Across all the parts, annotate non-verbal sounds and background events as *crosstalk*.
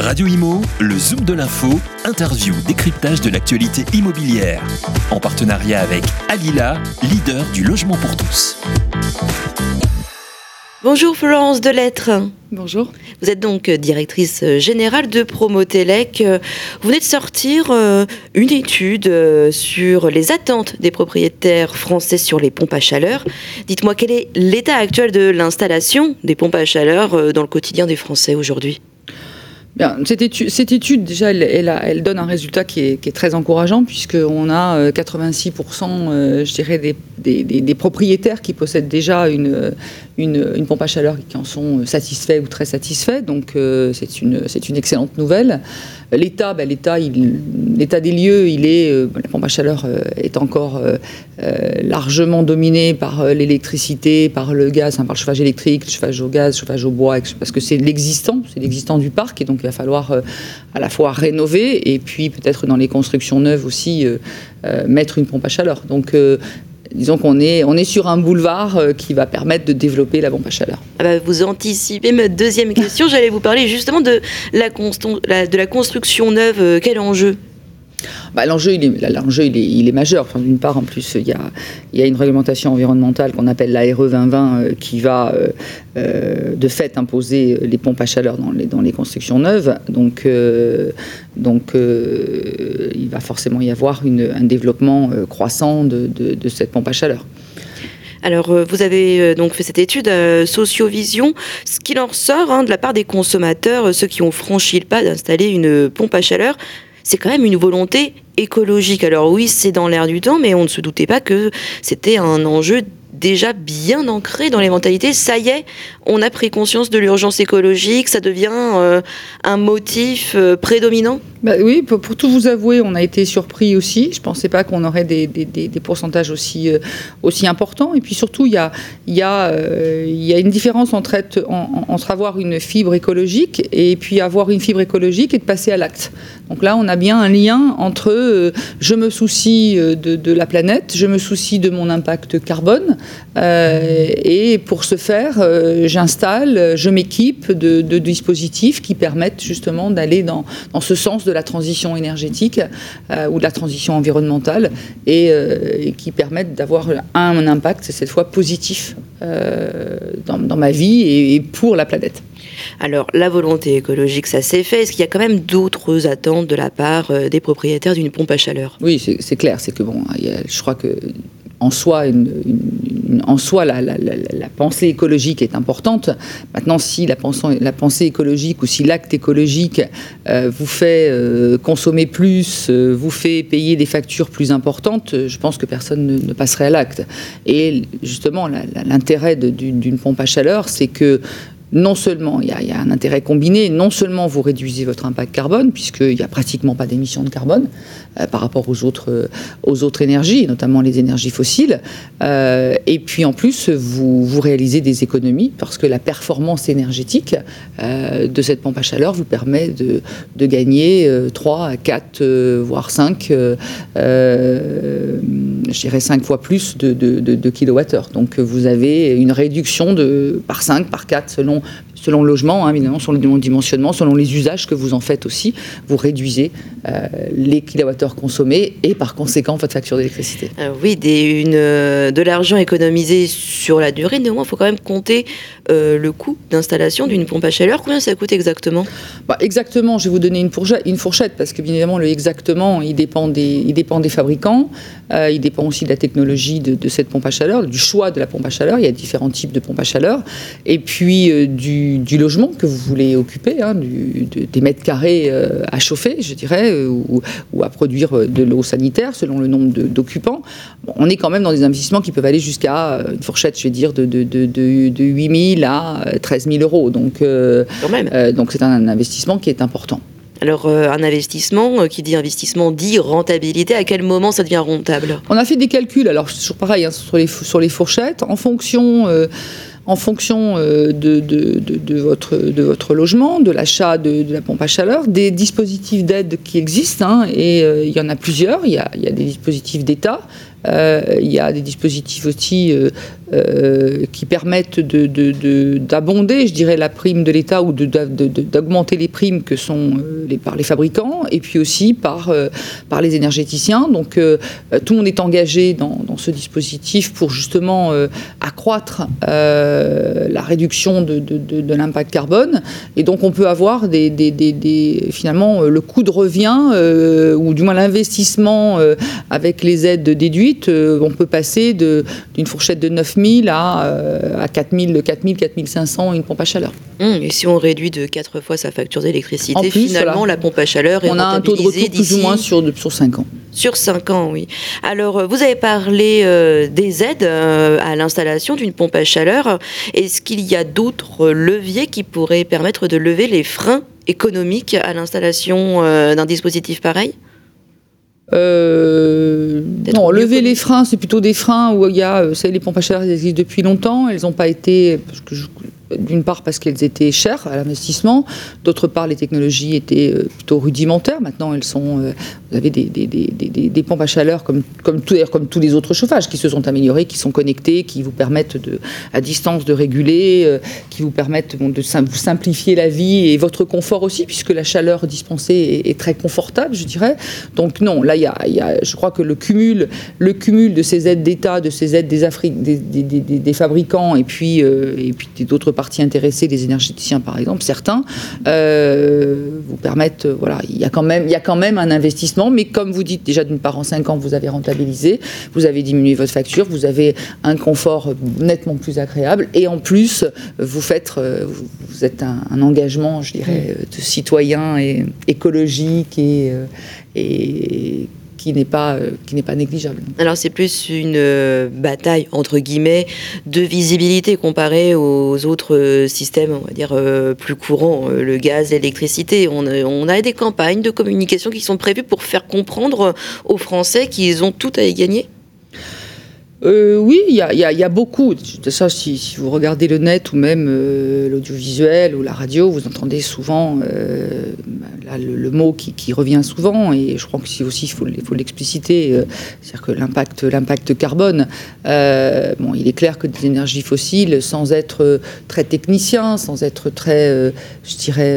Radio Imo, le Zoom de l'info, interview, décryptage de l'actualité immobilière. En partenariat avec Alila, leader du logement pour tous. Bonjour Florence Delettre. Bonjour. Vous êtes donc directrice générale de Promotelec. Vous venez de sortir euh, une étude euh, sur les attentes des propriétaires français sur les pompes à chaleur. Dites-moi quel est l'état actuel de l'installation des pompes à chaleur euh, dans le quotidien des Français aujourd'hui? Cette, étude, déjà, elle, donne un résultat qui est, très encourageant, puisqu'on a 86%, je dirais, des, propriétaires qui possèdent déjà une, une, pompe à chaleur qui en sont satisfaits ou très satisfaits. Donc euh, c'est une, une excellente nouvelle. L'État, ben, l'État, des lieux, il est, euh, la pompe à chaleur euh, est encore largement dominée par l'électricité, par le gaz, par le chauffage électrique, le chauffage au gaz, le chauffage au bois, parce que c'est l'existant, c'est l'existant du parc, et donc il va falloir à la fois rénover et puis peut-être dans les constructions neuves aussi mettre une pompe à chaleur. Donc disons qu'on est, on est sur un boulevard euh, qui va permettre de développer la pompe à chaleur. Ah bah, vous anticipez ma deuxième question. *laughs* J'allais vous parler justement de la, de la construction neuve. Euh, quel enjeu bah, L'enjeu, il est, majeur. D'une part, en plus, il y a, une réglementation environnementale qu'on appelle la RE 2020 euh, qui va euh, euh, de fait imposer les pompes à chaleur dans les, constructions neuves. Donc, donc il va forcément y avoir un développement croissant de, cette pompe à chaleur. Alors, vous avez donc fait cette étude Sociovision. Ce qui en ressort hein, de la part des consommateurs, ceux qui ont franchi le pas d'installer une pompe à chaleur, c'est quand même une volonté écologique. Alors oui, c'est dans l'air du temps, mais on ne se doutait pas que c'était un enjeu déjà bien ancré dans les mentalités. Ça y est, on a pris conscience de l'urgence écologique, ça devient euh, un motif euh, prédominant bah Oui, pour, tout vous avouer, on a été surpris aussi. Je ne pensais pas qu'on aurait des, pourcentages aussi, euh, aussi importants. Et puis surtout, il y a, y, a, y a une différence entre, entre avoir une fibre écologique et puis avoir une fibre écologique et de passer à l'acte. Donc là, on a bien un lien entre je me soucie de, la planète, je me soucie de mon impact carbone, et pour ce faire, j'ai j'installe, je m'équipe de, dispositifs qui permettent justement d'aller dans, ce sens de la transition énergétique euh, ou de la transition environnementale euh, et, qui permettent d'avoir un, impact, cette fois positif, euh, dans, ma vie et, pour la planète. Alors, la volonté écologique, ça s'est fait. Est-ce qu'il y a quand même d'autres attentes de la part des propriétaires d'une pompe à chaleur? Oui, c'est clair. C'est que, bon, je crois que en soi, en soi la, pensée écologique est importante. Maintenant, si la pensée, la pensée écologique ou si l'acte écologique euh, vous fait euh, consommer plus, euh, vous fait payer des factures plus importantes, je pense que personne ne passerait à l'acte. Et justement, l'intérêt d'une pompe à chaleur, c'est que non seulement il y, a, un intérêt combiné, non seulement vous réduisez votre impact carbone, puisqu'il n'y a pratiquement pas d'émissions de carbone euh, par rapport aux autres, aux autres énergies, notamment les énergies fossiles, euh, et puis en plus vous, vous réalisez des économies, parce que la performance énergétique euh, de cette pompe à chaleur vous permet de, de gagner 3 à 4, voire 5, je dirais 5 fois plus de, de, de kilowattheures. Donc vous avez une réduction de, par 5, par 4 selon selon, le logement, hein, évidemment, selon le dimensionnement, selon les usages que vous en faites aussi, vous réduisez euh, les kilowattheures consommés et par conséquent votre facture d'électricité. Euh, oui, des, une, euh, de l'argent économisé sur la durée, néanmoins, il faut quand même compter le coût d'installation d'une pompe à chaleur. Combien ça coûte exactement? Bah, Exactement, je vais vous donner une fourchette, une fourchette parce que bien évidemment, le exactement, il dépend des, il dépend des fabricants, il dépend aussi de la technologie de, de, cette pompe à chaleur, du choix de la pompe à chaleur. Il y a différents types de pompes à chaleur. Et puis du, logement que vous voulez occuper, hein, des mètres carrés à chauffer, je dirais, ou, à produire euh, de l'eau sanitaire selon le nombre d'occupants. on est quand même dans des investissements qui peuvent aller jusqu'à euh, une fourchette, je vais dire, de, de, de, de 8 000 à 13 euh, 000 euros. Donc, donc c'est un investissement qui est important. Alors, un investissement, qui dit investissement, dit rentabilité. À quel moment ça devient rentable? On a fait des calculs, alors toujours pareil, hein, sur, les, sur les fourchettes, en fonction en fonction de, de, votre, logement, de l'achat de, la pompe à chaleur, des dispositifs d'aide qui existent, hein, et il y en a plusieurs. Il y a, des dispositifs d'État. Euh, il y a des dispositifs aussi euh, euh, qui permettent d'abonder, je dirais, la prime de l'État ou d'augmenter les primes que sont par les fabricants et puis aussi par les énergéticiens. Donc tout le monde est engagé dans, ce dispositif pour justement accroître la réduction de, l'impact carbone. Et donc on peut avoir des, des, finalement le coût de revient ou du moins l'investissement avec les aides déduites euh, on peut passer d'une fourchette de 9000 à, euh, à 4000, 4000, 4500 une pompe à chaleur. Hum, et si on réduit de 4 fois sa facture d'électricité, finalement, la pompe à chaleur est On a un taux de retour plus ou moins sur, sur 5 ans. Sur 5 ans, oui. Alors, euh, vous avez parlé des aides à l'installation d'une pompe à chaleur. Est-ce qu'il y a d'autres leviers qui pourraient permettre de lever les freins économiques à l'installation d'un dispositif pareil? Euh, non, lever les freins, c'est plutôt des freins où il y a, euh, savez, les pompes à chaleur, elles existent depuis longtemps, elles n'ont pas été, parce que je, d'une part parce qu'elles étaient chères à l'investissement, d'autre part les technologies étaient euh, plutôt rudimentaires. Maintenant, elles sont, euh, vous avez des, pompes à chaleur comme, tous les autres chauffages qui se sont améliorés, qui sont connectés, qui vous permettent à distance de réguler, euh, qui vous permettent de simplifier la vie et votre confort aussi, puisque la chaleur dispensée est, très confortable, je dirais. Donc non, là, y y a, je crois que le cumul, le cumul de ces aides d'État, de ces aides des, fabricants et puis, et puis d'autres parties intéressées, les énergéticiens par exemple, certains, euh, vous permettent, euh, voilà, il y, a quand même, il y a quand même un investissement, mais comme vous dites, déjà d'une part en 5 ans, vous avez rentabilisé, vous avez diminué votre facture, vous avez un confort nettement plus agréable, et en plus, vous faites, euh, vous êtes un, engagement, je dirais, de citoyen et écologique et, et qui n'est pas, euh, qui n'est pas négligeable. Alors c'est plus une euh, bataille, entre guillemets, de visibilité comparée aux autres euh, systèmes, on va dire, plus courants, le gaz, l'électricité. On, on, a des campagnes de communication qui sont prévues pour faire comprendre aux Français qu'ils ont tout à y gagner euh, oui, il y, a, beaucoup. De ça, si, vous regardez le net ou même euh, l'audiovisuel ou la radio, vous entendez souvent euh, le, mot qui, revient souvent, et je crois que si aussi il faut, l'expliciter, c'est-à-dire que l'impact, l'impact carbone. bon, il est clair que des énergies fossiles, sans être très technicien, sans être très, je dirais,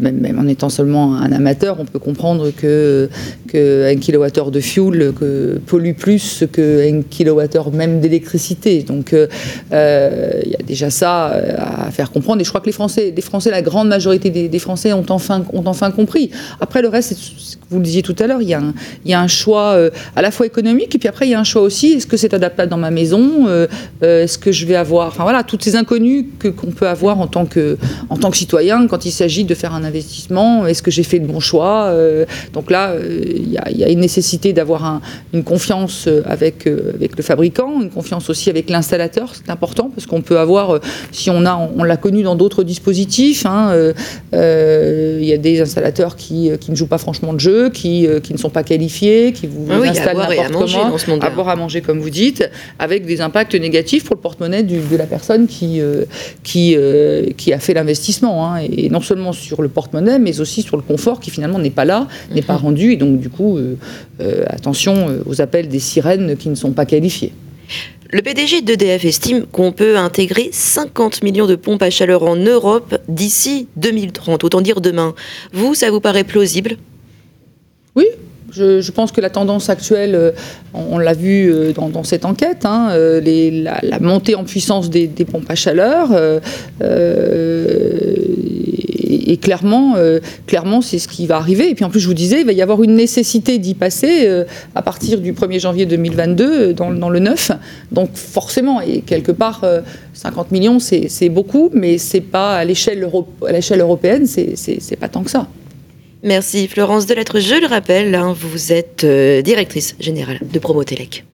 même, en étant seulement un amateur, on peut comprendre que, que un kilowattheure de fuel que pollue plus qu'un kilowattheure même d'électricité. Donc euh, euh, il y a déjà ça euh, à faire comprendre. Et je crois que les Français, les Français la grande majorité des, Français ont enfin, ont enfin compris. Après, le reste, c'est vous le disiez tout à l'heure, il, y a un choix à la fois économique et puis après il y a un choix aussi. Est-ce que c'est adaptable dans ma maison Est-ce que je vais avoir, enfin voilà, toutes ces inconnues que qu'on peut avoir en tant que en tant que citoyen quand il s'agit de faire un investissement. Est-ce que j'ai fait le bon choix Donc là, il y, a, une nécessité d'avoir une confiance avec avec le fabricant, une confiance aussi avec l'installateur, c'est important parce qu'on peut avoir, euh, si on a, on, l'a connu dans d'autres dispositifs, hein, euh, euh, il y a des installateurs qui, qui, ne jouent pas franchement de jeu, qui, qui ne sont pas qualifiés, qui vous ah installent n'importe comment, à boire à manger comme vous dites, avec des impacts négatifs pour le porte-monnaie de la personne qui, qui, qui a fait l'investissement, hein, et non seulement sur le porte-monnaie, mais aussi sur le confort qui finalement n'est pas là, n'est pas mhm. rendu, et donc du coup, attention aux appels des sirènes qui ne sont pas qualifiés. Le PDG d'EDF estime qu'on peut intégrer 50 millions de pompes à chaleur en Europe d'ici 2030, autant dire demain. Vous, ça vous paraît plausible? Oui, je, pense que la tendance actuelle, euh, on, l'a vu euh, dans, cette enquête, hein, euh, la, montée en puissance des, pompes à chaleur, et, clairement, clairement c'est ce qui va arriver. Et puis en plus, je vous disais, il va y avoir une nécessité d'y passer à partir du 1er janvier 2022 dans, le neuf. Donc forcément, et quelque part, 50 millions, c'est beaucoup, mais c'est pas à l'échelle européenne, c'est pas tant que ça. Merci Florence Delettre. Je le rappelle, hein, vous êtes euh, directrice générale de Promotelec.